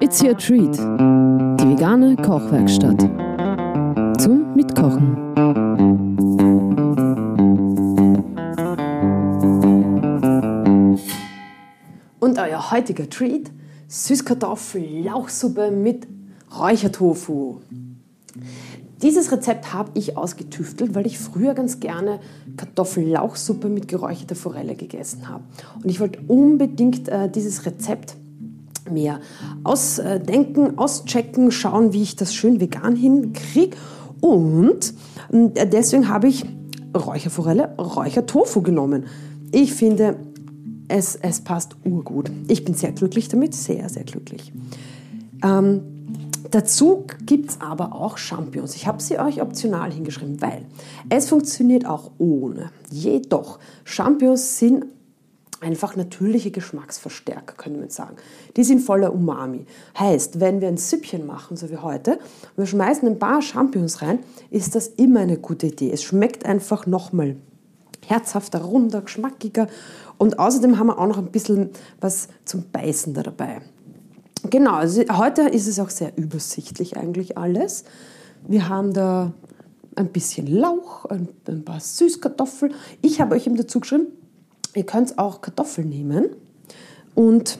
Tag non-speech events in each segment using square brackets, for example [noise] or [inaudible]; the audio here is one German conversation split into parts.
It's your treat. Die vegane Kochwerkstatt. Zum Mitkochen. Und euer heutiger Treat: Süßkartoffel-Lauchsuppe mit Räuchertofu. Dieses Rezept habe ich ausgetüftelt, weil ich früher ganz gerne Kartoffellauchsuppe mit geräucherter Forelle gegessen habe. Und ich wollte unbedingt äh, dieses Rezept mehr ausdenken, auschecken, schauen, wie ich das schön vegan hinkriege. Und deswegen habe ich Räucherforelle, Räuchertofu genommen. Ich finde, es, es passt urgut. Ich bin sehr glücklich damit, sehr, sehr glücklich. Ähm, Dazu gibt es aber auch Champignons. Ich habe sie euch optional hingeschrieben, weil es funktioniert auch ohne. Jedoch, Champignons sind einfach natürliche Geschmacksverstärker, könnte man sagen. Die sind voller Umami. Heißt, wenn wir ein Süppchen machen, so wie heute, und wir schmeißen ein paar Champignons rein, ist das immer eine gute Idee. Es schmeckt einfach nochmal herzhafter, runder, geschmackiger und außerdem haben wir auch noch ein bisschen was zum Beißen da dabei. Genau, also heute ist es auch sehr übersichtlich eigentlich alles. Wir haben da ein bisschen Lauch, ein, ein paar Süßkartoffeln. Ich habe euch eben dazu geschrieben, ihr könnt auch Kartoffeln nehmen. Und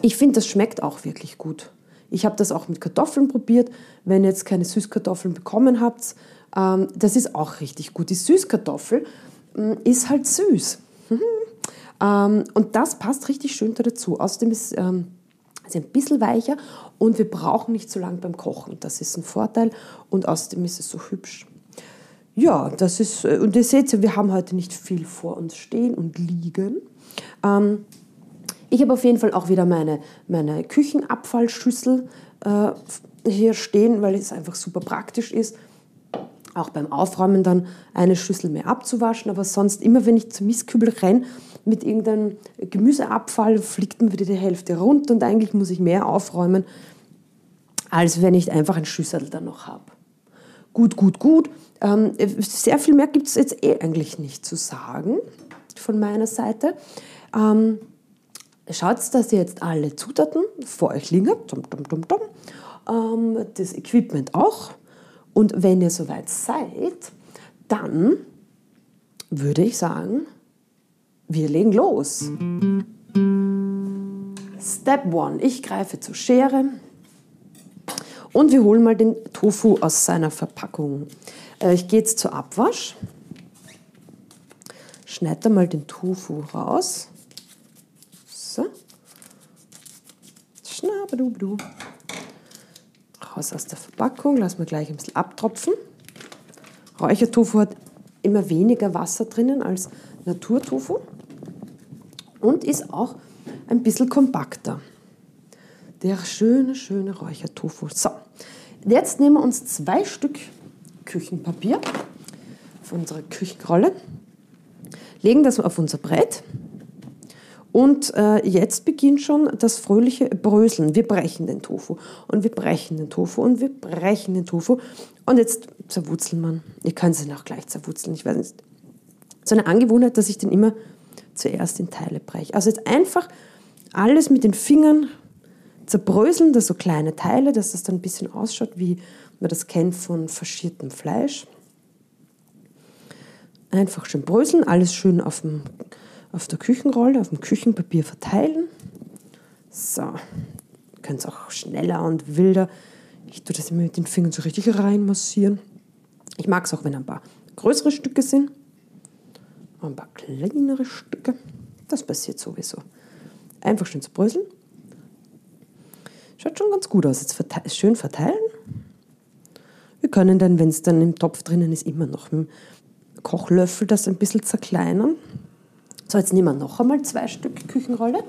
ich finde, das schmeckt auch wirklich gut. Ich habe das auch mit Kartoffeln probiert. Wenn ihr jetzt keine Süßkartoffeln bekommen habt, ähm, das ist auch richtig gut. Die Süßkartoffel ähm, ist halt süß. [laughs] ähm, und das passt richtig schön dazu. Außerdem ist ähm, ist ein bisschen weicher und wir brauchen nicht so lange beim Kochen. Das ist ein Vorteil und außerdem ist es so hübsch. Ja, das ist, äh, und ihr seht, wir haben heute nicht viel vor uns stehen und liegen. Ähm, ich habe auf jeden Fall auch wieder meine, meine Küchenabfallschüssel äh, hier stehen, weil es einfach super praktisch ist. Auch beim Aufräumen dann eine Schüssel mehr abzuwaschen, aber sonst immer, wenn ich zum Mistkübel renne, mit irgendeinem Gemüseabfall fliegt mir wieder die Hälfte runter und eigentlich muss ich mehr aufräumen, als wenn ich einfach ein Schüssel dann noch habe. Gut, gut, gut. Ähm, sehr viel mehr gibt es jetzt eh eigentlich nicht zu sagen von meiner Seite. Ähm, schaut, dass ihr jetzt alle Zutaten vor euch liegen habt. Ähm, das Equipment auch. Und wenn ihr soweit seid, dann würde ich sagen, wir legen los. Step 1. Ich greife zur Schere und wir holen mal den Tofu aus seiner Verpackung. Äh, ich gehe jetzt zur Abwasch. Schneide mal den Tofu raus. So. Schnabadubdu. Raus aus der Verpackung. Lassen wir gleich ein bisschen abtropfen. Räuchertofu hat immer weniger Wasser drinnen als Naturtofu und ist auch ein bisschen kompakter. Der schöne, schöne Räuchertofu. So, jetzt nehmen wir uns zwei Stück Küchenpapier von unserer Küchenrolle, legen das auf unser Brett und äh, jetzt beginnt schon das fröhliche Bröseln. Wir brechen den Tofu und wir brechen den Tofu und wir brechen den Tofu. Und jetzt zerwurzeln man. Ihr könnt es auch gleich zerwurzeln. Ich weiß nicht. So eine Angewohnheit, dass ich den immer zuerst in Teile breche. Also jetzt einfach alles mit den Fingern zerbröseln, das so kleine Teile, dass das dann ein bisschen ausschaut, wie man das kennt von faschiertem Fleisch. Einfach schön bröseln, alles schön auf, dem, auf der Küchenrolle, auf dem Küchenpapier verteilen. So, könnt es auch schneller und wilder. Ich tue das immer mit den Fingern so richtig reinmassieren. Ich mag es auch, wenn ein paar größere Stücke sind ein paar kleinere Stücke. Das passiert sowieso. Einfach schön zu bröseln. Schaut schon ganz gut aus. Jetzt verte schön verteilen. Wir können dann, wenn es dann im Topf drinnen ist, immer noch mit dem Kochlöffel das ein bisschen zerkleinern. So, jetzt nehmen wir noch einmal zwei Stück Küchenrolle.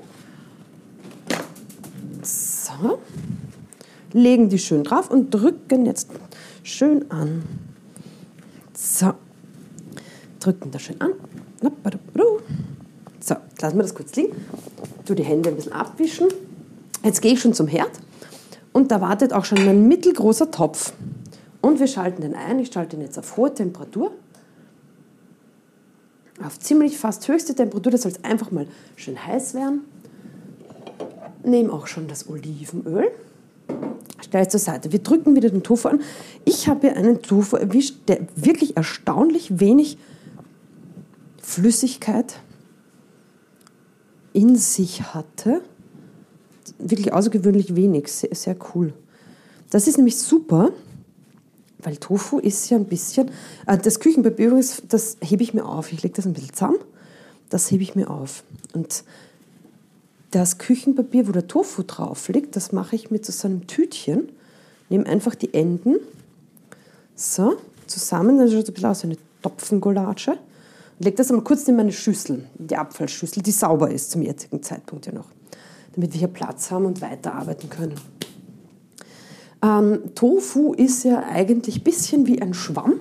So. Legen die schön drauf und drücken jetzt schön an. So. Drücken das schön an. So, lassen wir das kurz liegen. Tu die Hände ein bisschen abwischen. Jetzt gehe ich schon zum Herd und da wartet auch schon ein mittelgroßer Topf. Und wir schalten den ein. Ich schalte ihn jetzt auf hohe Temperatur. Auf ziemlich fast höchste Temperatur. Das soll jetzt einfach mal schön heiß werden. nehme auch schon das Olivenöl. Stelle es zur Seite. Wir drücken wieder den Tofu an. Ich habe hier einen Tofu erwischt, der wirklich erstaunlich wenig Flüssigkeit in sich hatte. Wirklich außergewöhnlich wenig. Sehr, sehr cool. Das ist nämlich super, weil Tofu ist ja ein bisschen. Äh, das Küchenpapier übrigens, das hebe ich mir auf. Ich lege das ein bisschen zusammen. Das hebe ich mir auf. Und das Küchenpapier, wo der Tofu drauf liegt, das mache ich mit so einem Tütchen. Nehme einfach die Enden so zusammen, dann schaut es ein bisschen aus wie eine Topfengulatsche. Und lege das einmal kurz in meine Schüssel, die Abfallschüssel, die sauber ist zum jetzigen Zeitpunkt ja noch, damit wir hier Platz haben und weiterarbeiten können. Ähm, Tofu ist ja eigentlich ein bisschen wie ein Schwamm.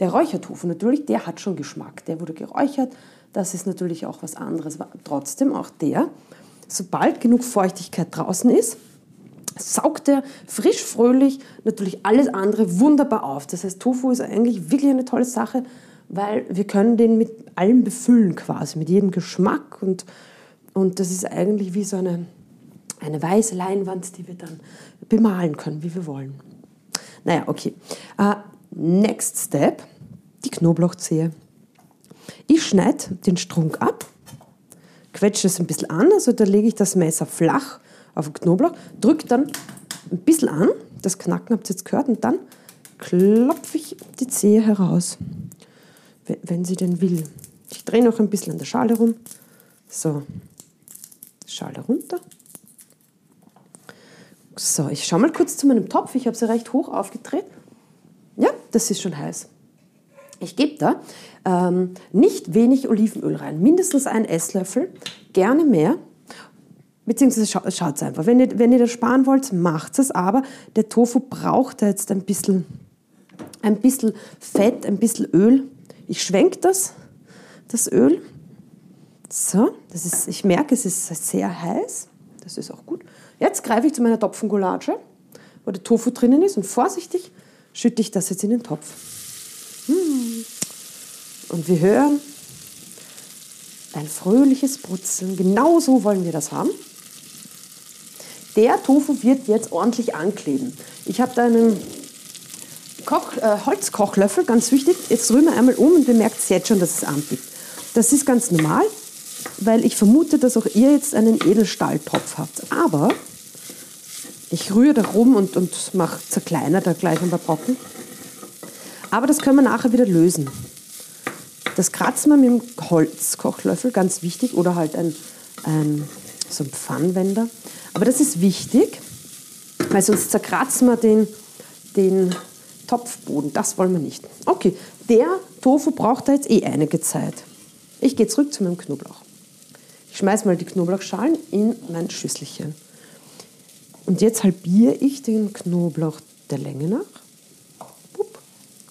Der Räuchertofu natürlich, der hat schon Geschmack. Der wurde geräuchert, das ist natürlich auch was anderes. Aber trotzdem auch der sobald genug Feuchtigkeit draußen ist, saugt er frisch, fröhlich natürlich alles andere wunderbar auf. Das heißt, Tofu ist eigentlich wirklich eine tolle Sache, weil wir können den mit allem befüllen quasi, mit jedem Geschmack und, und das ist eigentlich wie so eine, eine weiße Leinwand, die wir dann bemalen können, wie wir wollen. Naja, okay. Uh, next step, die Knoblauchzehe. Ich schneide den Strunk ab quetsche es ein bisschen an, also da lege ich das Messer flach auf den Knoblauch, drücke dann ein bisschen an, das Knacken habt ihr jetzt gehört, und dann klopfe ich die Zehe heraus, wenn sie denn will. Ich drehe noch ein bisschen an der Schale rum. So, Schale runter. So, ich schaue mal kurz zu meinem Topf. Ich habe sie recht hoch aufgedreht. Ja, das ist schon heiß. Ich gebe da ähm, nicht wenig Olivenöl rein, mindestens einen Esslöffel, gerne mehr. Beziehungsweise scha schaut einfach. Wenn ihr, wenn ihr das sparen wollt, macht es. Aber der Tofu braucht jetzt ein bisschen, ein bisschen Fett, ein bisschen Öl. Ich schwenke das, das Öl. So, das ist, ich merke, es ist sehr heiß. Das ist auch gut. Jetzt greife ich zu meiner Topfengulatsche, wo der Tofu drinnen ist. Und vorsichtig schütte ich das jetzt in den Topf. Hm. Und wir hören ein fröhliches Brutzeln. Genau so wollen wir das haben. Der Tofu wird jetzt ordentlich ankleben. Ich habe da einen Koch, äh, Holzkochlöffel, ganz wichtig. Jetzt rühren wir einmal um und bemerkt jetzt schon, dass es anbiegt. Das ist ganz normal, weil ich vermute, dass auch ihr jetzt einen Edelstahltopf habt. Aber ich rühre da rum und, und mache zerkleinert da gleich ein paar Brocken. Aber das können wir nachher wieder lösen. Das kratzen wir mit dem Holzkochlöffel, ganz wichtig, oder halt ein, ein, so ein Pfannwender. Aber das ist wichtig, weil sonst zerkratzen wir den, den Topfboden. Das wollen wir nicht. Okay, der Tofu braucht da jetzt eh einige Zeit. Ich gehe zurück zu meinem Knoblauch. Ich schmeiße mal die Knoblauchschalen in mein Schüsselchen. Und jetzt halbiere ich den Knoblauch der Länge nach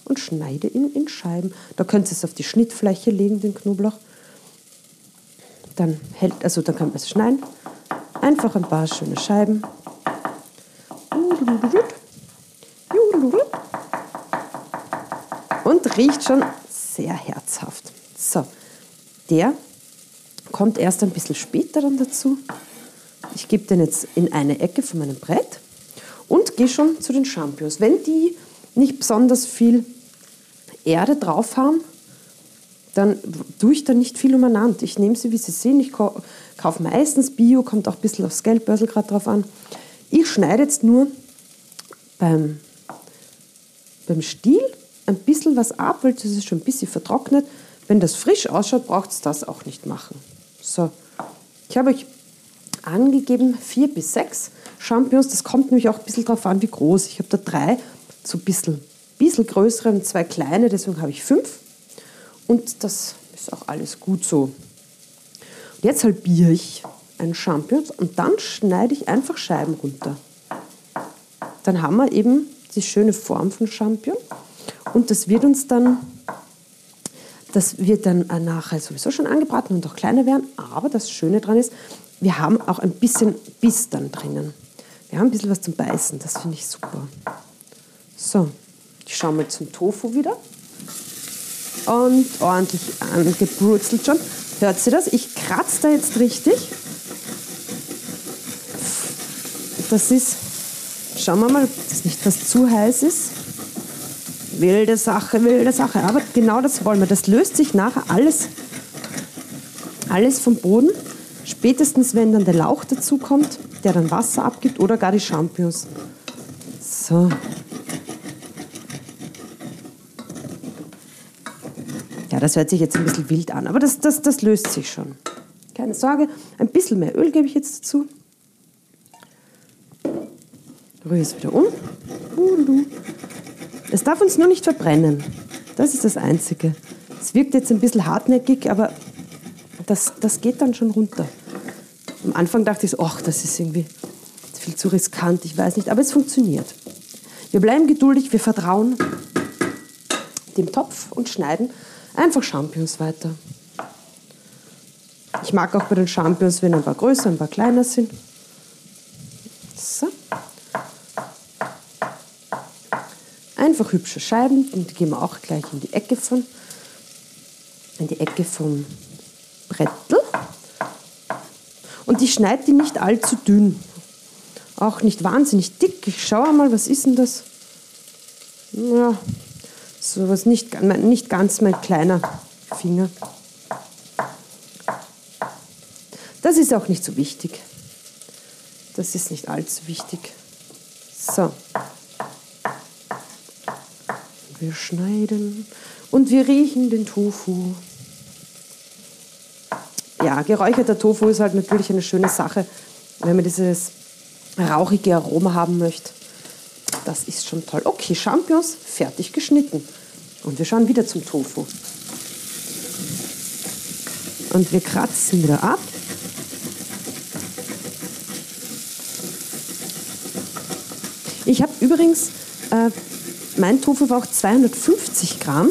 und schneide ihn in Scheiben. Da könnt ihr es auf die Schnittfläche legen, den Knoblauch. Dann hält, also dann kann man es schneiden. Einfach ein paar schöne Scheiben. Und riecht schon sehr herzhaft. So, der kommt erst ein bisschen später dann dazu. Ich gebe den jetzt in eine Ecke von meinem Brett und gehe schon zu den Champignons. Wenn die nicht besonders viel Erde drauf haben, dann tue ich da nicht viel umeinander. Ich nehme sie, wie sie sind. Ich kaufe meistens Bio, kommt auch ein bisschen aufs Geldbörsel gerade drauf an. Ich schneide jetzt nur beim, beim Stiel ein bisschen was ab, weil das ist schon ein bisschen vertrocknet. Wenn das frisch ausschaut, braucht es das auch nicht machen. So, ich habe euch angegeben vier bis sechs Champignons. Das kommt nämlich auch ein bisschen darauf an, wie groß. Ich habe da drei, so ein bisschen bisschen größere und zwei kleine, deswegen habe ich fünf. Und das ist auch alles gut so. Und jetzt halbiere ich ein Champignon und dann schneide ich einfach Scheiben runter. Dann haben wir eben die schöne Form von Champignon und das wird uns dann, das wird dann nachher sowieso schon angebraten und auch kleiner werden. Aber das Schöne daran ist, wir haben auch ein bisschen Biss dann drinnen. Wir haben ein bisschen was zum Beißen, das finde ich super. So, ich schaue mal zum Tofu wieder. Und ordentlich angebrutzelt schon. Hört sie das? Ich kratze da jetzt richtig. das ist, schauen wir mal, ob das nicht fast zu heiß ist. Wilde Sache, wilde Sache. Aber genau das wollen wir. Das löst sich nachher alles, alles vom Boden. Spätestens, wenn dann der Lauch dazu kommt, der dann Wasser abgibt oder gar die Champignons. So. Ja, das hört sich jetzt ein bisschen wild an, aber das, das, das löst sich schon. Keine Sorge. Ein bisschen mehr Öl gebe ich jetzt dazu. Rühre es wieder um. Es darf uns nur nicht verbrennen. Das ist das Einzige. Es wirkt jetzt ein bisschen hartnäckig, aber das, das geht dann schon runter. Am Anfang dachte ich ach, das ist irgendwie viel zu riskant, ich weiß nicht, aber es funktioniert. Wir bleiben geduldig, wir vertrauen dem Topf und schneiden einfach Champignons weiter. Ich mag auch bei den Champignons, wenn ein paar größer, ein paar kleiner sind. So. Einfach hübsche Scheiben und die gehen wir auch gleich in die Ecke von, in die Ecke vom Brettel. Und ich schneide die nicht allzu dünn. Auch nicht wahnsinnig dick. Ich schaue mal, was ist denn das? Ja, sowas nicht, nicht ganz mein kleiner Finger. Das ist auch nicht so wichtig. Das ist nicht allzu wichtig. So. Wir schneiden und wir riechen den Tofu. Ja, geräucherter Tofu ist halt natürlich eine schöne Sache, wenn man dieses rauchige Aroma haben möchte. Das ist schon toll. Okay, Champignons fertig geschnitten. Und wir schauen wieder zum Tofu. Und wir kratzen wieder ab. Ich habe übrigens, äh, mein Tofu war auch 250 Gramm.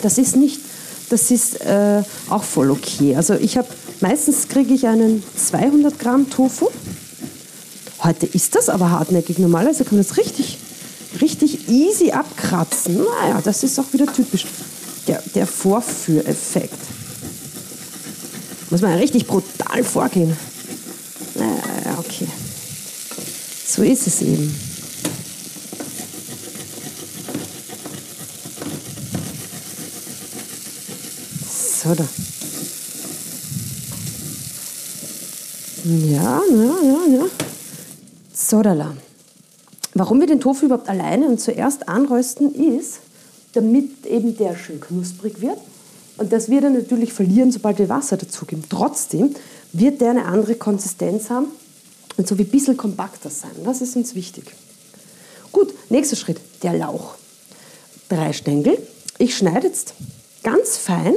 Das ist nicht, das ist äh, auch voll okay. Also ich habe, meistens kriege ich einen 200 Gramm Tofu. Heute ist das aber hartnäckig. Normalerweise kann man das richtig, richtig easy abkratzen. Naja, das ist auch wieder typisch. Der, der Vorführeffekt. Muss man richtig brutal vorgehen. Naja, okay. So ist es eben. Da. Ja, ja, ja, ja. Sodala. Warum wir den Tofu überhaupt alleine und zuerst anrösten ist, damit eben der schön knusprig wird. Und das wird er natürlich verlieren, sobald wir Wasser dazugeben. Trotzdem wird der eine andere Konsistenz haben und so wie ein bisschen kompakter sein. Das ist uns wichtig. Gut, nächster Schritt, der Lauch. Drei Stängel. Ich schneide jetzt ganz fein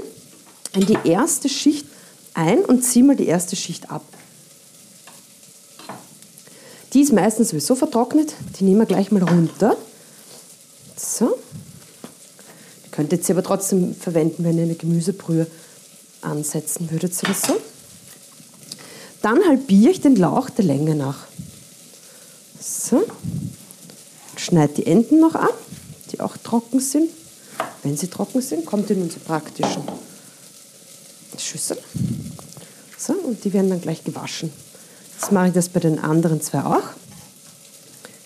in die erste Schicht ein und ziehe mal die erste Schicht ab. Die ist meistens sowieso vertrocknet, die nehmen wir gleich mal runter. So. Die könnt ihr jetzt aber trotzdem verwenden, wenn ihr eine Gemüsebrühe ansetzen würdet oder so. Dann halbiere ich den Lauch der Länge nach. So. Schneide die Enden noch ab, die auch trocken sind. Wenn sie trocken sind, kommt in unsere praktischen Schüssel. So, und die werden dann gleich gewaschen. Jetzt mache ich das bei den anderen zwei auch.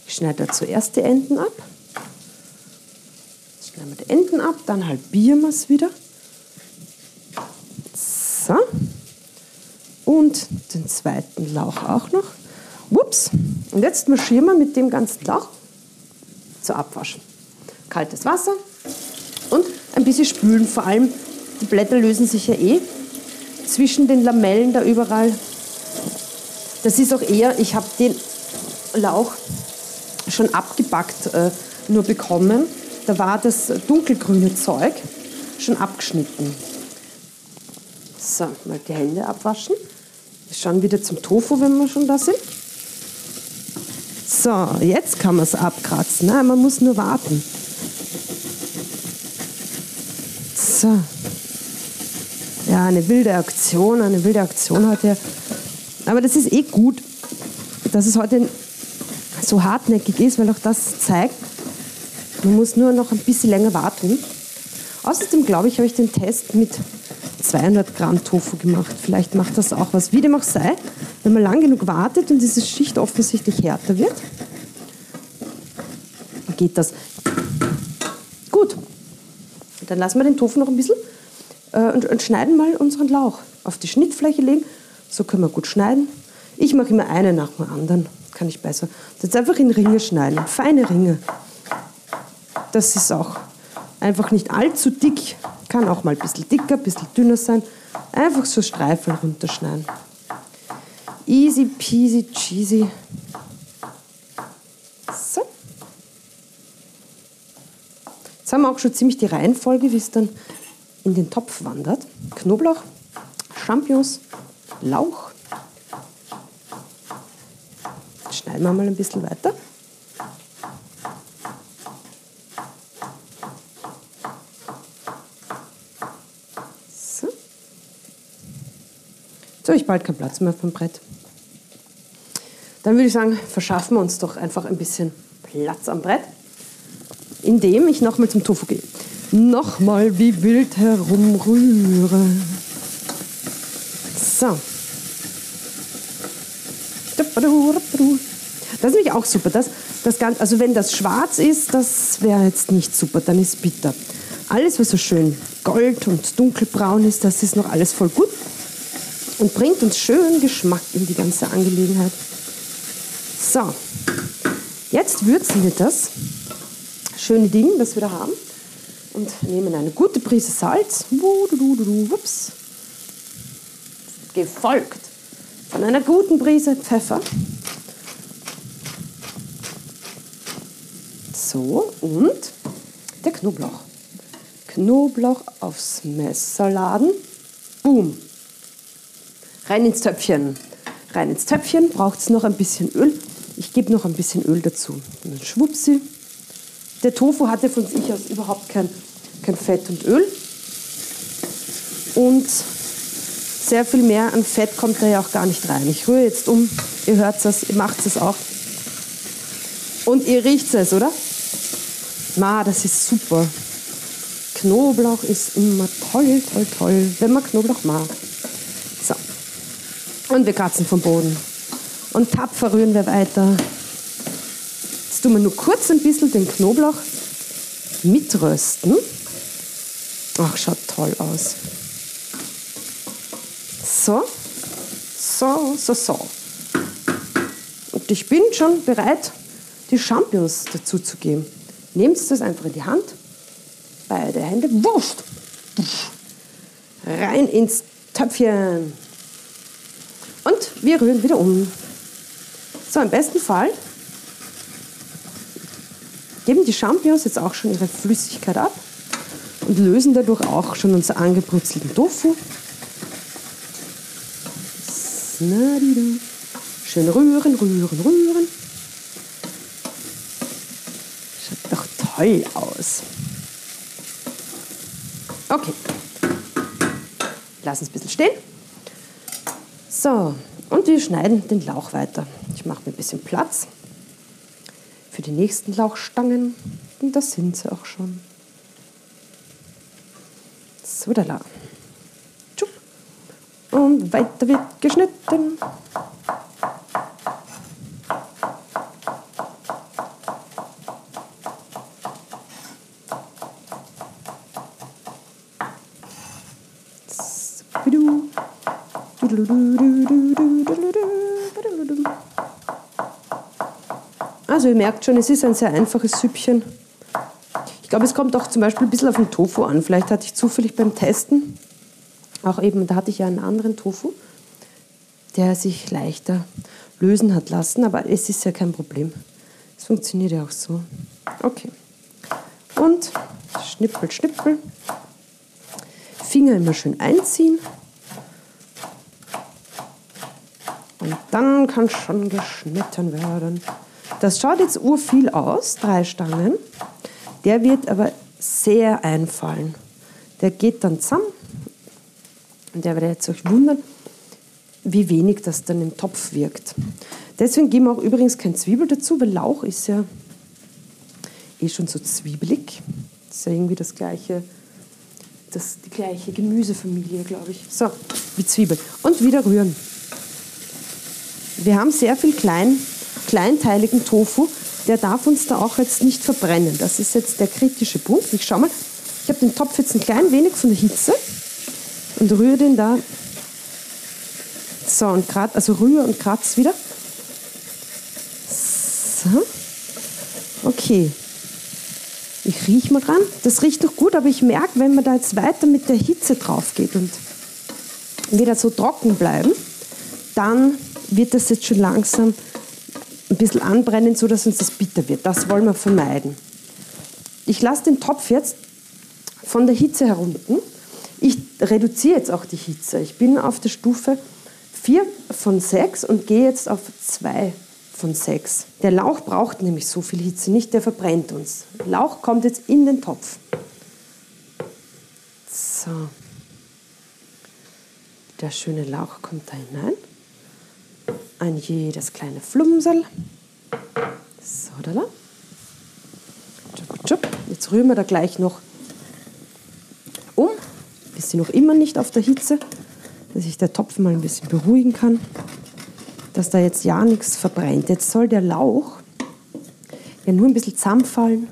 Ich schneide zuerst die Enden ab. Jetzt schneiden wir die Enden ab, dann halbieren wir es wieder. So. Und den zweiten Lauch auch noch. Ups. Und jetzt marschieren wir mit dem ganzen Lauch zur Abwaschen. Kaltes Wasser und ein bisschen spülen. Vor allem die Blätter lösen sich ja eh zwischen den Lamellen da überall. Das ist auch eher, ich habe den Lauch schon abgebackt äh, nur bekommen. Da war das dunkelgrüne Zeug schon abgeschnitten. So, mal die Hände abwaschen. Wir schauen wieder zum Tofu, wenn wir schon da sind. So, jetzt kann man es abkratzen. Nein, man muss nur warten. So. Ja, eine wilde Aktion, eine wilde Aktion heute. Aber das ist eh gut, dass es heute so hartnäckig ist, weil auch das zeigt, man muss nur noch ein bisschen länger warten. Außerdem glaube ich, habe ich den Test mit 200 Gramm Tofu gemacht. Vielleicht macht das auch was. Wie dem auch sei, wenn man lang genug wartet und diese Schicht offensichtlich härter wird, geht das. Gut. Dann lassen wir den Tofu noch ein bisschen äh, und, und schneiden mal unseren Lauch. Auf die Schnittfläche legen. So können wir gut schneiden. Ich mache immer eine nach dem anderen. Kann ich besser. Jetzt einfach in Ringe schneiden. Feine Ringe. Das ist auch einfach nicht allzu dick. Kann auch mal ein bisschen dicker, ein bisschen dünner sein. Einfach so Streifen runterschneiden. Easy peasy cheesy. So. Jetzt haben wir auch schon ziemlich die Reihenfolge, wie es dann in den Topf wandert. Knoblauch, Champignons, Lauch. Schneiden wir mal ein bisschen weiter. So. Jetzt habe ich bald keinen Platz mehr vom Brett. Dann würde ich sagen, verschaffen wir uns doch einfach ein bisschen Platz am Brett, indem ich nochmal zum Tofu gehe. Nochmal wie wild herumrühre. So. Das ist nämlich auch super. Das, das Ganze, also wenn das schwarz ist, das wäre jetzt nicht super, dann ist bitter. Alles, was so schön gold und dunkelbraun ist, das ist noch alles voll gut und bringt uns schön Geschmack in die ganze Angelegenheit. So, jetzt würzen wir das schöne Ding, das wir da haben, und nehmen eine gute Prise Salz, ups, gefolgt von einer guten Prise Pfeffer. So, und der Knoblauch. Knoblauch aufs Messer laden. Boom. Rein ins Töpfchen. Rein ins Töpfchen braucht es noch ein bisschen Öl. Ich gebe noch ein bisschen Öl dazu. Und dann schwuppsi. Der Tofu hatte von sich aus überhaupt kein, kein Fett und Öl. Und sehr viel mehr an Fett kommt da ja auch gar nicht rein. Ich rühre jetzt um. Ihr hört es, ihr macht es auch. Und ihr riecht es, oder? Ma, das ist super. Knoblauch ist immer toll, toll, toll, wenn man Knoblauch mag. So. Und wir kratzen vom Boden. Und tapfer rühren wir weiter. Tun wir nur kurz ein bisschen den Knoblauch mitrösten. Ach, schaut toll aus. So, so, so, so. Und ich bin schon bereit, die Champignons dazu zu geben. Nehmt das einfach in die Hand, beide Hände, Wurst, rein ins Töpfchen. Und wir rühren wieder um. So, im besten Fall geben die Champignons jetzt auch schon ihre Flüssigkeit ab und lösen dadurch auch schon unseren angebrutzelten Tofu. Schön rühren, rühren, rühren. Schaut doch toll aus. Okay. Lassen es ein bisschen stehen. So, und wir schneiden den Lauch weiter. Ich mache mir ein bisschen Platz die nächsten Lauchstangen. Und da sind sie auch schon. So, da. Und weiter wird geschnitten. Also ihr merkt schon, es ist ein sehr einfaches Süppchen. Ich glaube, es kommt auch zum Beispiel ein bisschen auf den Tofu an. Vielleicht hatte ich zufällig beim Testen, auch eben, da hatte ich ja einen anderen Tofu, der sich leichter lösen hat lassen, aber es ist ja kein Problem. Es funktioniert ja auch so. Okay. Und schnippel, schnippel. Finger immer schön einziehen. Und dann kann schon geschnitten werden. Das schaut jetzt urviel aus, drei Stangen. Der wird aber sehr einfallen. Der geht dann zusammen. Und der werdet euch wundern, wie wenig das dann im Topf wirkt. Deswegen geben wir auch übrigens kein Zwiebel dazu, weil Lauch ist ja eh schon so zwiebelig. Das ist ja irgendwie das gleiche das die gleiche Gemüsefamilie, glaube ich. So, wie Zwiebel. Und wieder rühren. Wir haben sehr viel klein, kleinteiligen Tofu. Der darf uns da auch jetzt nicht verbrennen. Das ist jetzt der kritische Punkt. Ich schau mal. Ich habe den Topf jetzt ein klein wenig von der Hitze und rühre den da. So, und grad, also rühre und kratz wieder. So. Okay. Ich rieche mal dran. Das riecht noch gut, aber ich merke, wenn man da jetzt weiter mit der Hitze drauf geht und wieder so trocken bleiben, dann wird das jetzt schon langsam ein bisschen anbrennen, so dass uns das bitter wird. Das wollen wir vermeiden. Ich lasse den Topf jetzt von der Hitze herunter. Ich reduziere jetzt auch die Hitze. Ich bin auf der Stufe 4 von 6 und gehe jetzt auf 2 von 6. Der Lauch braucht nämlich so viel Hitze nicht, der verbrennt uns. Lauch kommt jetzt in den Topf. So. Der schöne Lauch kommt da hinein. Ein jedes kleine Flumsel. So, da. Jetzt rühren wir da gleich noch um. Ist sie noch immer nicht auf der Hitze, dass sich der Topf mal ein bisschen beruhigen kann dass da jetzt ja nichts verbrennt. Jetzt soll der Lauch ja nur ein bisschen zusammenfallen,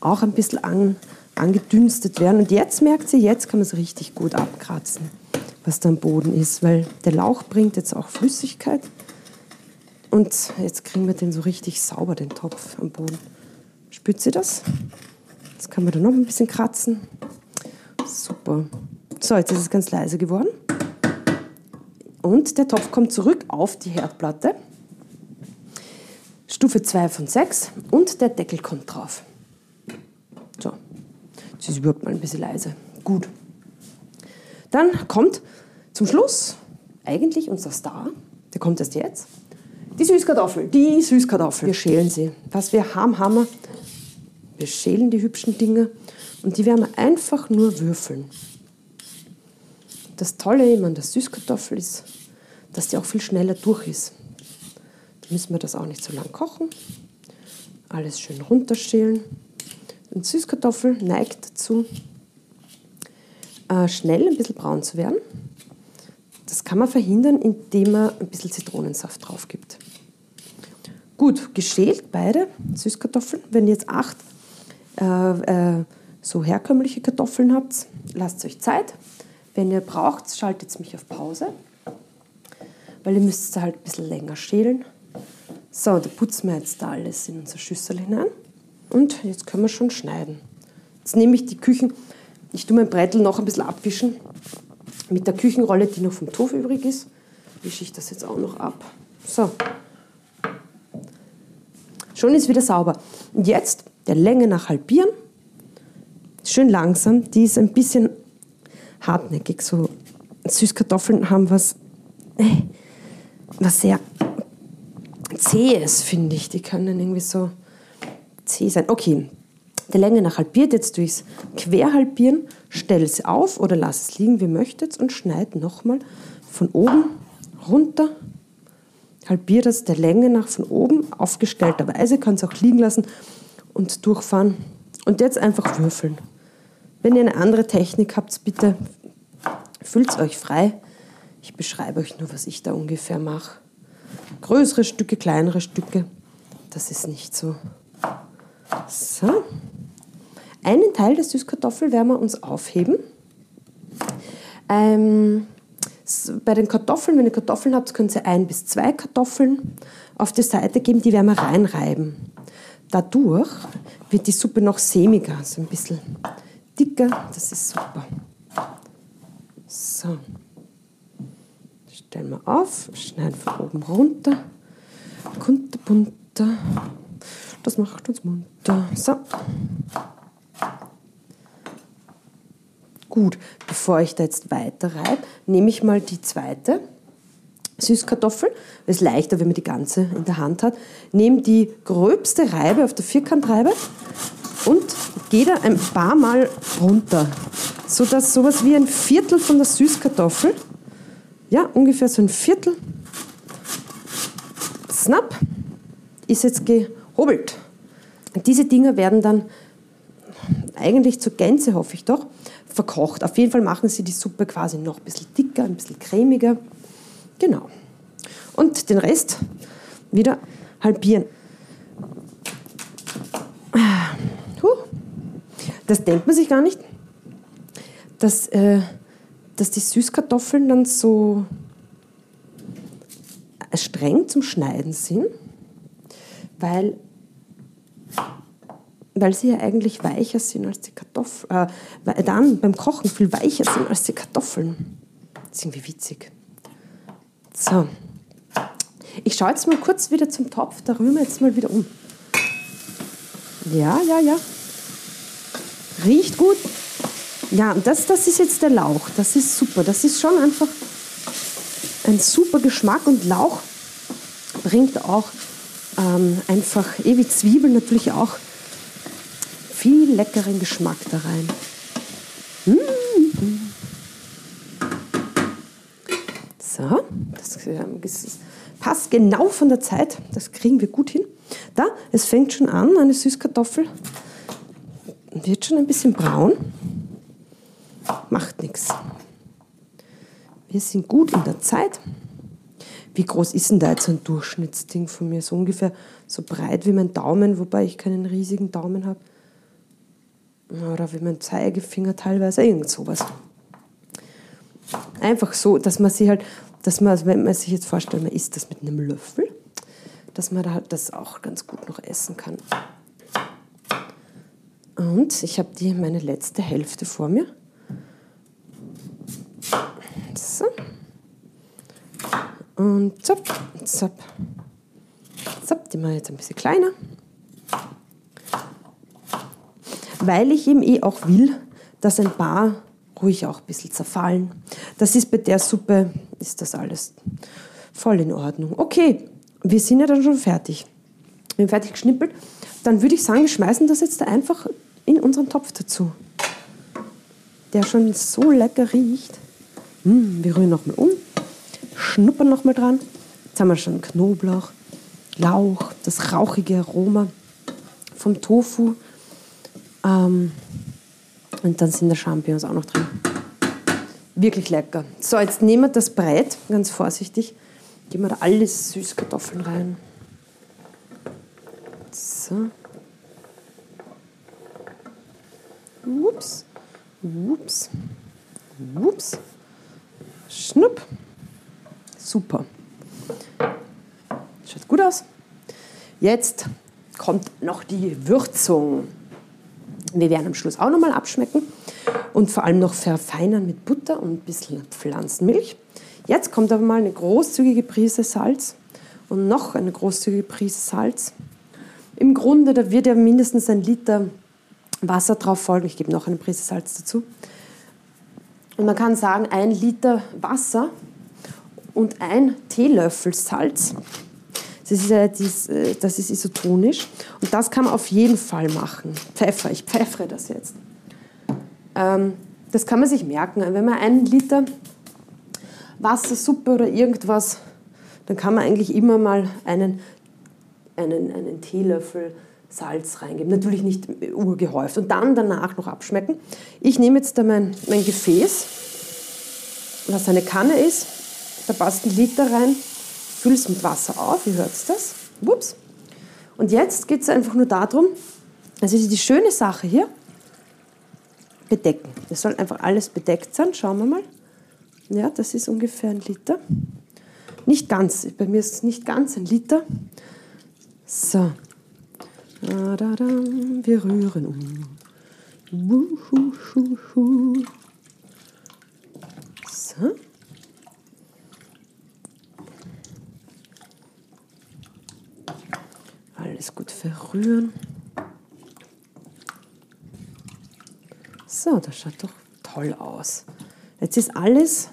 auch ein bisschen an, angedünstet werden. Und jetzt merkt sie, jetzt kann man es richtig gut abkratzen, was da am Boden ist, weil der Lauch bringt jetzt auch Flüssigkeit. Und jetzt kriegen wir den so richtig sauber, den Topf am Boden. Spürt sie das? Jetzt kann man da noch ein bisschen kratzen. Super. So, jetzt ist es ganz leise geworden. Und der Topf kommt zurück auf die Herdplatte. Stufe 2 von 6 und der Deckel kommt drauf. So, jetzt ist überhaupt mal ein bisschen leise. Gut. Dann kommt zum Schluss eigentlich unser Star, der kommt erst jetzt, die Süßkartoffel. Die Süßkartoffel. Wir schälen sie. Was wir haben, haben wir. Wir schälen die hübschen Dinge und die werden wir einfach nur würfeln. Das Tolle eben an der Süßkartoffel ist, dass die auch viel schneller durch ist. Da müssen wir das auch nicht so lang kochen. Alles schön runterschälen. Und Süßkartoffel neigt dazu, äh, schnell ein bisschen braun zu werden. Das kann man verhindern, indem man ein bisschen Zitronensaft drauf gibt. Gut, geschält beide Süßkartoffeln. Wenn ihr jetzt acht äh, äh, so herkömmliche Kartoffeln habt, lasst euch Zeit. Wenn ihr braucht, schaltet mich auf Pause, weil ihr müsst halt ein bisschen länger schälen. So, da putzen wir jetzt da alles in unser Schüssel hinein. Und jetzt können wir schon schneiden. Jetzt nehme ich die Küchen, ich tue mein Brettel noch ein bisschen abwischen. Mit der Küchenrolle, die noch vom Tofu übrig ist, wische ich das jetzt auch noch ab. So. Schon ist wieder sauber. Und jetzt der Länge nach halbieren. Schön langsam. Die ist ein bisschen hartnäckig. So Süßkartoffeln haben was, äh, was sehr zähes, finde ich. Die können irgendwie so zäh sein. Okay, der Länge nach halbiert, jetzt durchs Quer halbieren, stell es auf oder lass es liegen, wie möchtet und schneid nochmal von oben runter. Halbiert es der Länge nach von oben, aufgestellter Weise, kann es auch liegen lassen und durchfahren. Und jetzt einfach würfeln. Wenn ihr eine andere Technik habt, bitte fühlt es euch frei. Ich beschreibe euch nur, was ich da ungefähr mache. Größere Stücke, kleinere Stücke, das ist nicht so. So. Einen Teil der Süßkartoffel werden wir uns aufheben. Ähm, bei den Kartoffeln, wenn ihr Kartoffeln habt, könnt ihr ein bis zwei Kartoffeln auf die Seite geben, die werden wir reinreiben. Dadurch wird die Suppe noch sämiger, so ein bisschen dicker. Das ist super. So. Stellen wir auf, schneiden von oben runter. Kunterbunter. Das macht uns munter. So. Gut, bevor ich da jetzt weiter reibe, nehme ich mal die zweite Süßkartoffel. Es ist leichter, wenn man die ganze in der Hand hat. Nehme die gröbste Reibe auf der Vierkantreibe und gehe da ein paar Mal runter, sodass sowas wie ein Viertel von der Süßkartoffel, ja, ungefähr so ein Viertel, snap, ist jetzt gehobelt. Diese Dinger werden dann eigentlich zur Gänze, hoffe ich doch, verkocht. Auf jeden Fall machen Sie die Suppe quasi noch ein bisschen dicker, ein bisschen cremiger. Genau. Und den Rest wieder halbieren. Das denkt man sich gar nicht, dass, äh, dass die Süßkartoffeln dann so streng zum Schneiden sind, weil, weil sie ja eigentlich weicher sind als die Kartoffeln, äh, dann beim Kochen viel weicher sind als die Kartoffeln. Das ist irgendwie witzig. So. Ich schaue jetzt mal kurz wieder zum Topf, da rühren wir jetzt mal wieder um. Ja, ja, ja. Riecht gut. Ja, das, das ist jetzt der Lauch. Das ist super. Das ist schon einfach ein super Geschmack und Lauch bringt auch ähm, einfach, wie Zwiebeln natürlich auch, leckeren Geschmack da rein. Mmh. So, ähm, das passt genau von der Zeit. Das kriegen wir gut hin. Da, es fängt schon an, eine Süßkartoffel wird schon ein bisschen braun. Macht nichts. Wir sind gut in der Zeit. Wie groß ist denn da jetzt ein Durchschnittsding von mir? So ungefähr so breit wie mein Daumen, wobei ich keinen riesigen Daumen habe. Oder wie mein Zeigefinger teilweise, irgend sowas. Einfach so, dass man sich halt, dass man, also wenn man sich jetzt vorstellt, man isst das mit einem Löffel, dass man halt das auch ganz gut noch essen kann. Und ich habe die meine letzte Hälfte vor mir. So. Und zapp, zapp. Zapp, die mache ich jetzt ein bisschen kleiner. Weil ich eben eh auch will, dass ein paar ruhig auch ein bisschen zerfallen. Das ist bei der Suppe, ist das alles voll in Ordnung. Okay, wir sind ja dann schon fertig. Wir haben fertig geschnippelt. Dann würde ich sagen, wir schmeißen das jetzt einfach in unseren Topf dazu, der schon so lecker riecht. Mmh, wir rühren nochmal um, schnuppern nochmal dran. Jetzt haben wir schon Knoblauch, Lauch, das rauchige Aroma vom Tofu. Ähm, und dann sind da Champignons auch noch drin. Wirklich lecker. So, jetzt nehmen wir das Breit, ganz vorsichtig. Geben wir da alles Süßkartoffeln rein. So. Ups, ups, ups. Schnupp. Super. Schaut gut aus. Jetzt kommt noch die Würzung. Wir werden am Schluss auch nochmal abschmecken und vor allem noch verfeinern mit Butter und ein bisschen Pflanzenmilch. Jetzt kommt aber mal eine großzügige Prise Salz und noch eine großzügige Prise Salz. Im Grunde, da wird ja mindestens ein Liter Wasser drauf folgen. Ich gebe noch eine Prise Salz dazu. Und man kann sagen, ein Liter Wasser und ein Teelöffel Salz. Das ist, äh, das ist isotonisch. Und das kann man auf jeden Fall machen. Pfeffer, ich pfeffere das jetzt. Ähm, das kann man sich merken. Wenn man einen Liter Wassersuppe oder irgendwas, dann kann man eigentlich immer mal einen, einen, einen Teelöffel Salz reingeben. Natürlich nicht urgehäuft. Und dann danach noch abschmecken. Ich nehme jetzt da mein, mein Gefäß, was eine Kanne ist. Da passt ein Liter rein. Fülle es mit Wasser auf. Ihr hört das. Ups. Und jetzt geht es einfach nur darum, also die schöne Sache hier, bedecken. Es soll einfach alles bedeckt sein. Schauen wir mal. Ja, das ist ungefähr ein Liter. Nicht ganz, bei mir ist es nicht ganz ein Liter. So, wir rühren um. So. Alles gut verrühren. So, das schaut doch toll aus. Jetzt ist alles,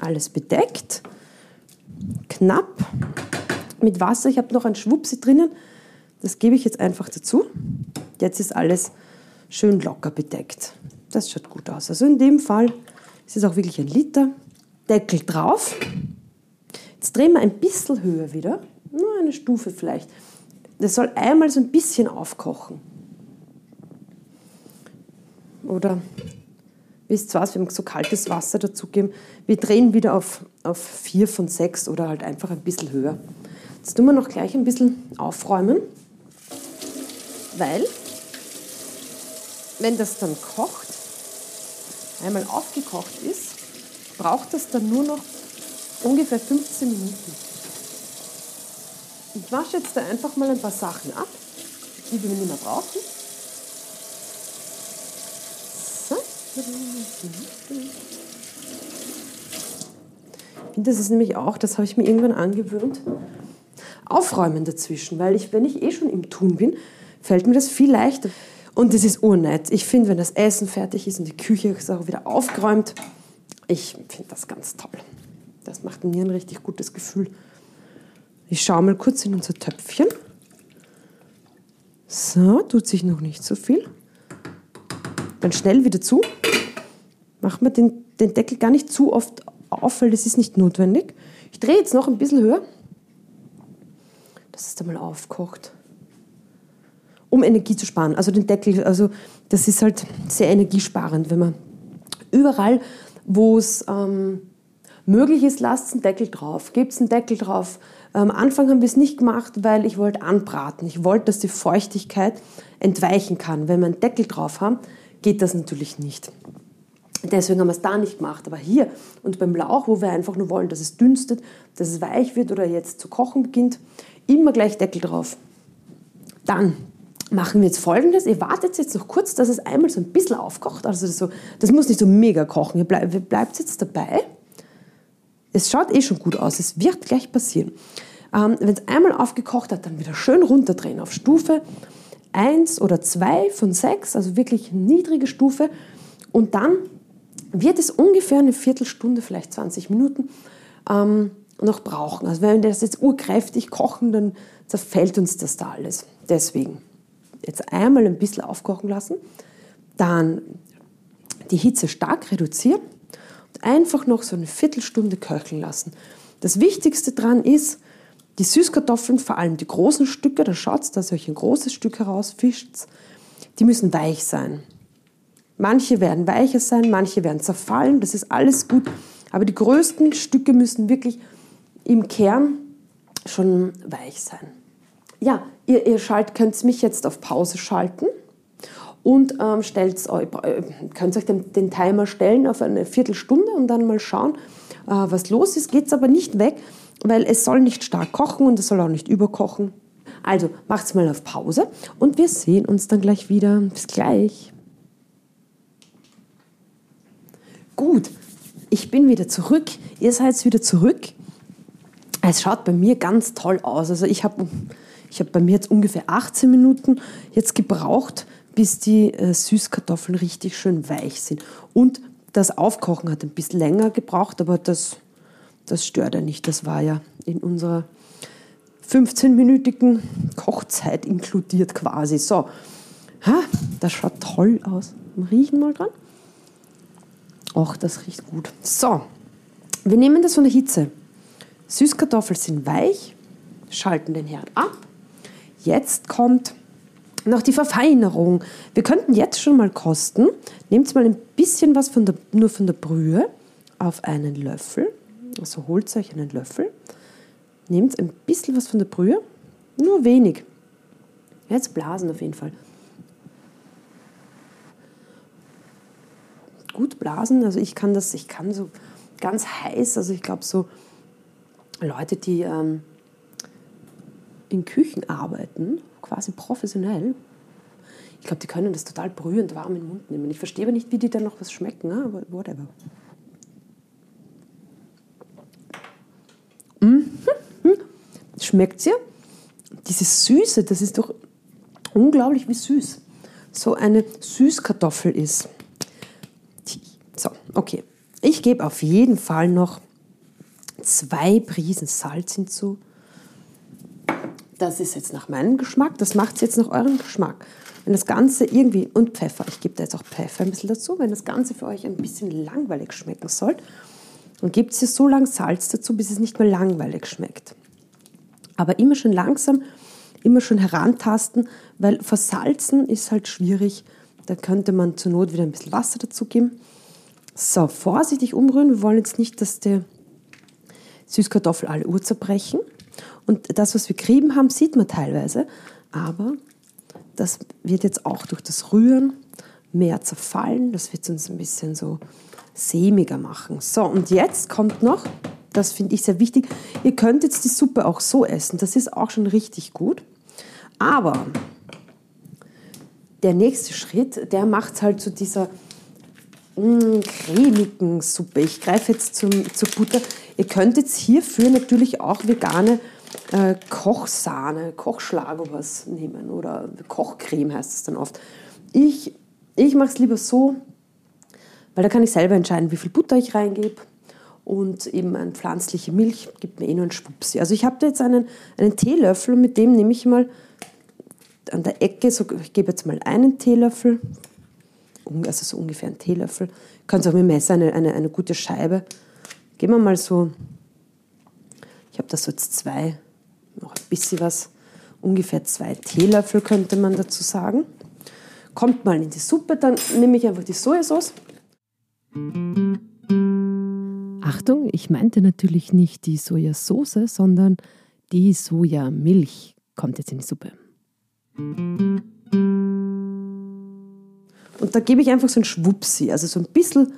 alles bedeckt, knapp mit Wasser. Ich habe noch ein Schwupsi drinnen. Das gebe ich jetzt einfach dazu. Jetzt ist alles schön locker bedeckt. Das schaut gut aus. Also in dem Fall ist es auch wirklich ein Liter. Deckel drauf. Jetzt drehen wir ein bisschen höher wieder. Nur eine Stufe vielleicht. Das soll einmal so ein bisschen aufkochen. Oder Wisst ihr was, wir haben so kaltes Wasser dazugeben. Wir drehen wieder auf, auf 4 von 6 oder halt einfach ein bisschen höher. Jetzt tun wir noch gleich ein bisschen aufräumen, weil wenn das dann kocht, einmal aufgekocht ist, braucht das dann nur noch ungefähr 15 Minuten. Ich wasche jetzt da einfach mal ein paar Sachen ab, die wir nicht mehr brauchen. So. Das ist nämlich auch, das habe ich mir irgendwann angewöhnt, aufräumen dazwischen, weil ich, wenn ich eh schon im Tun bin, fällt mir das viel leichter. Und das ist urnett. Ich finde, wenn das Essen fertig ist und die Küche ist auch wieder aufgeräumt, ich finde das ganz toll. Das macht mir ein richtig gutes Gefühl. Ich schaue mal kurz in unser Töpfchen. So, tut sich noch nicht so viel. Dann schnell wieder zu. Machen wir den, den Deckel gar nicht zu oft auf, weil das ist nicht notwendig. Ich drehe jetzt noch ein bisschen höher, dass es da mal aufkocht. Um Energie zu sparen. Also den Deckel, also das ist halt sehr energiesparend, wenn man überall, wo es ähm, möglich ist, lasst einen Deckel drauf, gebt einen Deckel drauf. Am Anfang haben wir es nicht gemacht, weil ich wollte anbraten. Ich wollte, dass die Feuchtigkeit entweichen kann. Wenn wir einen Deckel drauf haben, geht das natürlich nicht. Deswegen haben wir es da nicht gemacht. Aber hier und beim Lauch, wo wir einfach nur wollen, dass es dünstet, dass es weich wird oder jetzt zu kochen beginnt, immer gleich Deckel drauf. Dann machen wir jetzt folgendes. Ihr wartet jetzt noch kurz, dass es einmal so ein bisschen aufkocht. Also das, so, das muss nicht so mega kochen. Ihr bleibt, bleibt jetzt dabei. Es schaut eh schon gut aus. Es wird gleich passieren. Ähm, Wenn es einmal aufgekocht hat, dann wieder schön runterdrehen auf Stufe 1 oder 2 von 6, also wirklich niedrige Stufe. Und dann wird es ungefähr eine Viertelstunde, vielleicht 20 Minuten ähm, noch brauchen. Also wenn wir das jetzt urkräftig kochen, dann zerfällt uns das da alles. Deswegen jetzt einmal ein bisschen aufkochen lassen, dann die Hitze stark reduzieren einfach noch so eine Viertelstunde köcheln lassen. Das Wichtigste daran ist, die Süßkartoffeln, vor allem die großen Stücke, da schaut dass ihr euch ein großes Stück herausfischt, die müssen weich sein. Manche werden weicher sein, manche werden zerfallen, das ist alles gut. Aber die größten Stücke müssen wirklich im Kern schon weich sein. Ja, ihr, ihr könnt mich jetzt auf Pause schalten und ähm, stellt, äh, könnt euch den, den, Timer stellen auf eine Viertelstunde und dann mal schauen, äh, was los ist. Geht es aber nicht weg, weil es soll nicht stark kochen und es soll auch nicht überkochen. Also macht es mal auf Pause und wir sehen uns dann gleich wieder. Bis gleich. gut, ich bin wieder zurück, ihr seid wieder zurück. Es schaut bei mir ganz toll aus. Also ich habe ich hab bei mir jetzt ungefähr 18 Minuten jetzt gebraucht, bis die äh, Süßkartoffeln richtig schön weich sind. Und das Aufkochen hat ein bisschen länger gebraucht, aber das, das stört ja nicht. Das war ja in unserer 15-minütigen Kochzeit inkludiert quasi. So, ha, das schaut toll aus. Riechen mal dran. Och, das riecht gut. So, wir nehmen das von der Hitze. Süßkartoffeln sind weich, schalten den Herd ab. Jetzt kommt noch die Verfeinerung. Wir könnten jetzt schon mal kosten. Nehmt mal ein bisschen was von der, nur von der Brühe auf einen Löffel. Also holt euch einen Löffel. Nehmt ein bisschen was von der Brühe, nur wenig. Jetzt blasen auf jeden Fall. gut blasen. Also ich kann das, ich kann so ganz heiß, also ich glaube so Leute, die ähm, in Küchen arbeiten, quasi professionell, ich glaube, die können das total brühend warm in den Mund nehmen. Ich verstehe aber nicht, wie die dann noch was schmecken, ne? aber whatever. Mhm. Schmeckt ihr? Diese Süße, das ist doch unglaublich, wie süß so eine Süßkartoffel ist. So, okay. Ich gebe auf jeden Fall noch zwei Prisen Salz hinzu. Das ist jetzt nach meinem Geschmack. Das macht es jetzt nach eurem Geschmack. Wenn das Ganze irgendwie, und Pfeffer, ich gebe da jetzt auch Pfeffer ein bisschen dazu, wenn das Ganze für euch ein bisschen langweilig schmecken soll, dann gebt ihr so lange Salz dazu, bis es nicht mehr langweilig schmeckt. Aber immer schön langsam, immer schön herantasten, weil versalzen ist halt schwierig. Da könnte man zur Not wieder ein bisschen Wasser dazugeben. So, vorsichtig umrühren. Wir wollen jetzt nicht, dass die Süßkartoffel alle Uhr zerbrechen. Und das, was wir gerieben haben, sieht man teilweise. Aber das wird jetzt auch durch das Rühren mehr zerfallen. Das wird uns ein bisschen so sämiger machen. So, und jetzt kommt noch, das finde ich sehr wichtig, ihr könnt jetzt die Suppe auch so essen. Das ist auch schon richtig gut. Aber der nächste Schritt, der macht es halt zu dieser mh, cremigen Suppe. Ich greife jetzt zum, zur Butter. Ihr könnt jetzt hierfür natürlich auch vegane äh, Kochsahne, Kochschlag oder was nehmen oder Kochcreme heißt es dann oft. Ich, ich mache es lieber so, weil da kann ich selber entscheiden, wie viel Butter ich reingebe und eben eine pflanzliche Milch gibt mir eh nur einen Schwupsi. Also ich habe da jetzt einen, einen Teelöffel und mit dem nehme ich mal an der Ecke, so, ich gebe jetzt mal einen Teelöffel, also so ungefähr einen Teelöffel, kannst auch mit dem Messer eine, eine, eine gute Scheibe, geben wir mal so, ich habe da so jetzt zwei, noch ein bisschen was, ungefähr zwei Teelöffel könnte man dazu sagen. Kommt mal in die Suppe, dann nehme ich einfach die Sojasauce. Achtung, ich meinte natürlich nicht die Sojasauce, sondern die Sojamilch kommt jetzt in die Suppe. Und da gebe ich einfach so ein Schwupsi, also so ein bisschen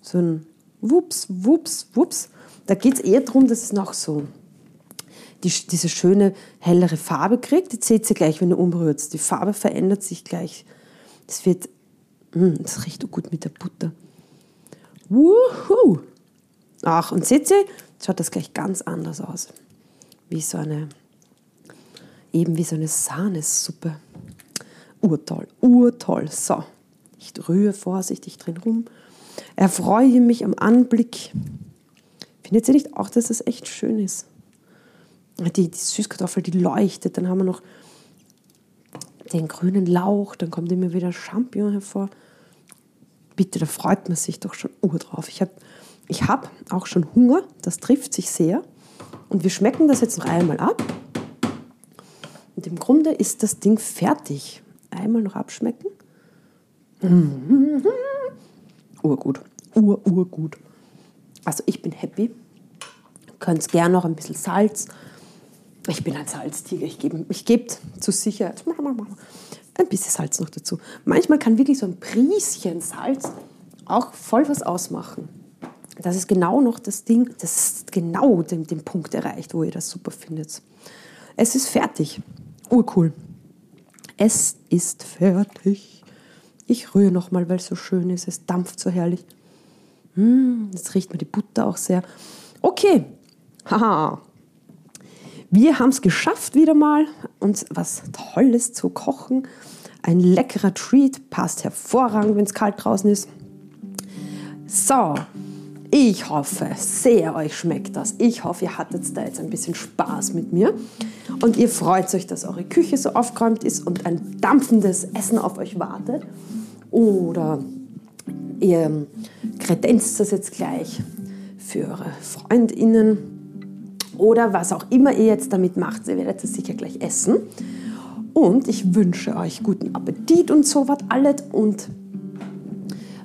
so ein Wups, Wups, Wups. Da geht es eher darum, dass es noch so die, diese schöne, hellere Farbe kriegt. Jetzt seht ihr gleich, wenn ihr umrührt. Die Farbe verändert sich gleich. Das wird, mh, hm, das riecht gut mit der Butter. Wuhu! Ach, und seht ihr, jetzt schaut das gleich ganz anders aus. Wie so eine, eben wie so eine Sahnesuppe. Urtoll, urtoll. So, ich rühre vorsichtig drin rum. Erfreue mich am Anblick. Findet ihr nicht auch, dass das echt schön ist? Die, die Süßkartoffel, die leuchtet. Dann haben wir noch den grünen Lauch. Dann kommt immer wieder Champignon hervor. Bitte, da freut man sich doch schon ur drauf. Ich habe ich hab auch schon Hunger. Das trifft sich sehr. Und wir schmecken das jetzt noch einmal ab. Und im Grunde ist das Ding fertig. Einmal noch abschmecken. Mhm. Urgut. Ur, urgut. Also ich bin happy. Könnt gerne noch ein bisschen Salz. Ich bin ein Salztiger. Ich gebe ich geb zur Sicherheit ein bisschen Salz noch dazu. Manchmal kann wirklich so ein Prieschen Salz auch voll was ausmachen. Das ist genau noch das Ding, das genau den, den Punkt erreicht, wo ihr das super findet. Es ist fertig. Urcool. Es ist fertig. Ich rühre nochmal, weil es so schön ist. Es dampft so herrlich. Hm, jetzt riecht mir die Butter auch sehr. Okay. Haha. Wir haben es geschafft wieder mal, uns was Tolles zu kochen. Ein leckerer Treat, passt hervorragend, wenn es kalt draußen ist. So, ich hoffe sehr, euch schmeckt das. Ich hoffe, ihr hattet da jetzt ein bisschen Spaß mit mir. Und ihr freut euch, dass eure Küche so aufgeräumt ist und ein dampfendes Essen auf euch wartet. Oder ihr kredenzt das jetzt gleich für eure FreundInnen. Oder was auch immer ihr jetzt damit macht. Ihr werdet es sicher gleich essen. Und ich wünsche euch guten Appetit und so was alles. Und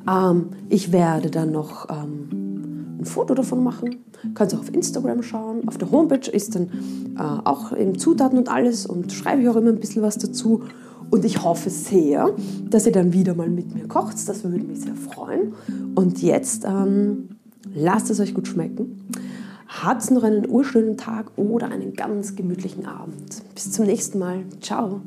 ähm, ich werde dann noch ähm, ein Foto davon machen. Könnt ihr auch auf Instagram schauen. Auf der Homepage ist dann äh, auch eben Zutaten und alles und schreibe ich auch immer ein bisschen was dazu. Und ich hoffe sehr, dass ihr dann wieder mal mit mir kocht. Das würde mich sehr freuen. Und jetzt ähm, lasst es euch gut schmecken. Habt noch einen urschönen Tag oder einen ganz gemütlichen Abend. Bis zum nächsten Mal. Ciao.